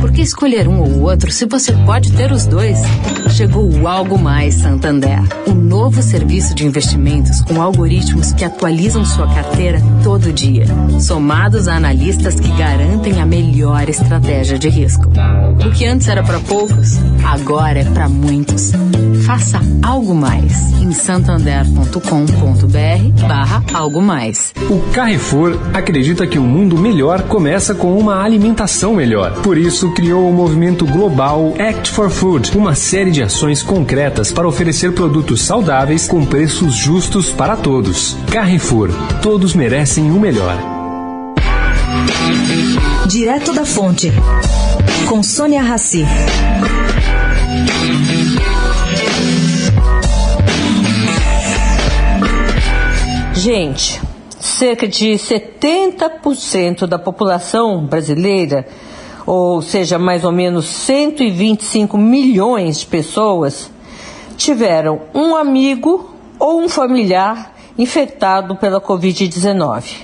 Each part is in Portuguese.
Por que escolher um ou outro se você pode ter os dois? Chegou o Algo Mais Santander, um novo serviço de investimentos com algoritmos que atualizam sua carteira todo dia, somados a analistas que garantem a melhor estratégia de risco. O que antes era para poucos, agora é para muitos. Faça algo mais em santander.com.br/barra algo mais. O Carrefour acredita que um mundo melhor começa com uma alimentação melhor. Por isso criou o movimento global Act for Food, uma série de ações concretas para oferecer produtos saudáveis com preços justos para todos. Carrefour, todos merecem o melhor. Direto da Fonte, com Sônia Rassi. Gente, cerca de 70% da população brasileira, ou seja, mais ou menos 125 milhões de pessoas, tiveram um amigo ou um familiar infectado pela Covid-19.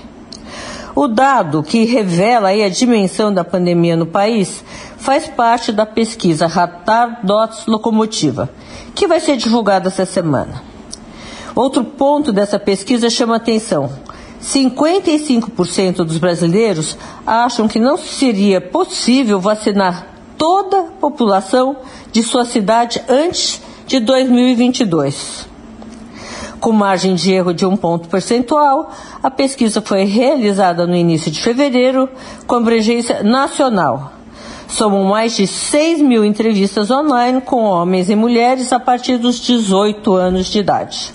O dado que revela a dimensão da pandemia no país faz parte da pesquisa Radar Dots Locomotiva, que vai ser divulgada essa semana. Outro ponto dessa pesquisa chama atenção. 55% dos brasileiros acham que não seria possível vacinar toda a população de sua cidade antes de 2022. Com margem de erro de um ponto percentual, a pesquisa foi realizada no início de fevereiro com abrangência nacional. Somam mais de 6 mil entrevistas online com homens e mulheres a partir dos 18 anos de idade.